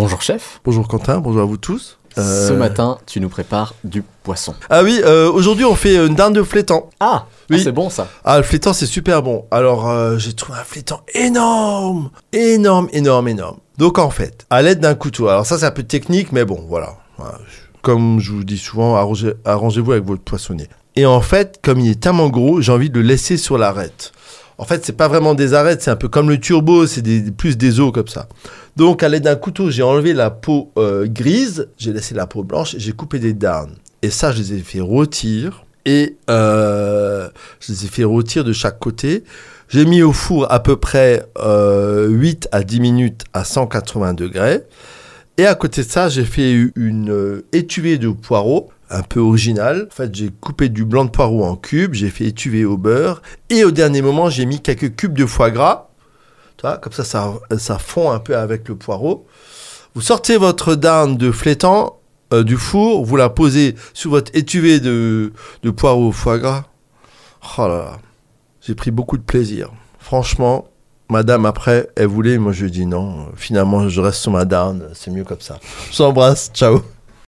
Bonjour chef. Bonjour Quentin, bonjour à vous tous. Ce Euh, matin, tu nous prépares du poisson. Ah oui, euh, aujourd'hui on fait une dinde de flétan. Ah, Oui. ah, c'est bon ça. Ah, le flétan c'est super bon. Alors euh, j'ai trouvé un flétan énorme, énorme, énorme, énorme. Donc en fait, à l'aide d'un couteau. Alors ça c'est un peu technique, mais bon, voilà. Comme je vous dis souvent, arrangez- arrangez-vous avec votre poissonnier. Et en fait, comme il est tellement gros, j'ai envie de le laisser sur l'arête. En fait, c'est pas vraiment des arêtes, c'est un peu comme le turbo, c'est plus des os comme ça. Donc, à l'aide d'un couteau, j'ai enlevé la peau euh, grise, j'ai laissé la peau blanche, et j'ai coupé des darnes. Et ça, je les ai fait rôtir. Et euh, je les ai fait rôtir de chaque côté. J'ai mis au four à peu près euh, 8 à 10 minutes à 180 degrés. Et à côté de ça, j'ai fait une euh, étuvée de poireaux, un peu original. En fait, j'ai coupé du blanc de poireau en cubes, j'ai fait étuver au beurre. Et au dernier moment, j'ai mis quelques cubes de foie gras. Tu vois, comme ça, ça, fond un peu avec le poireau. Vous sortez votre dinde de flétan euh, du four, vous la posez sur votre étuvée de, poireau au foie gras. Oh j'ai pris beaucoup de plaisir. Franchement, madame, après, elle voulait, moi je dit non. Finalement, je reste sur ma dinde, c'est mieux comme ça. Je vous embrasse, ciao.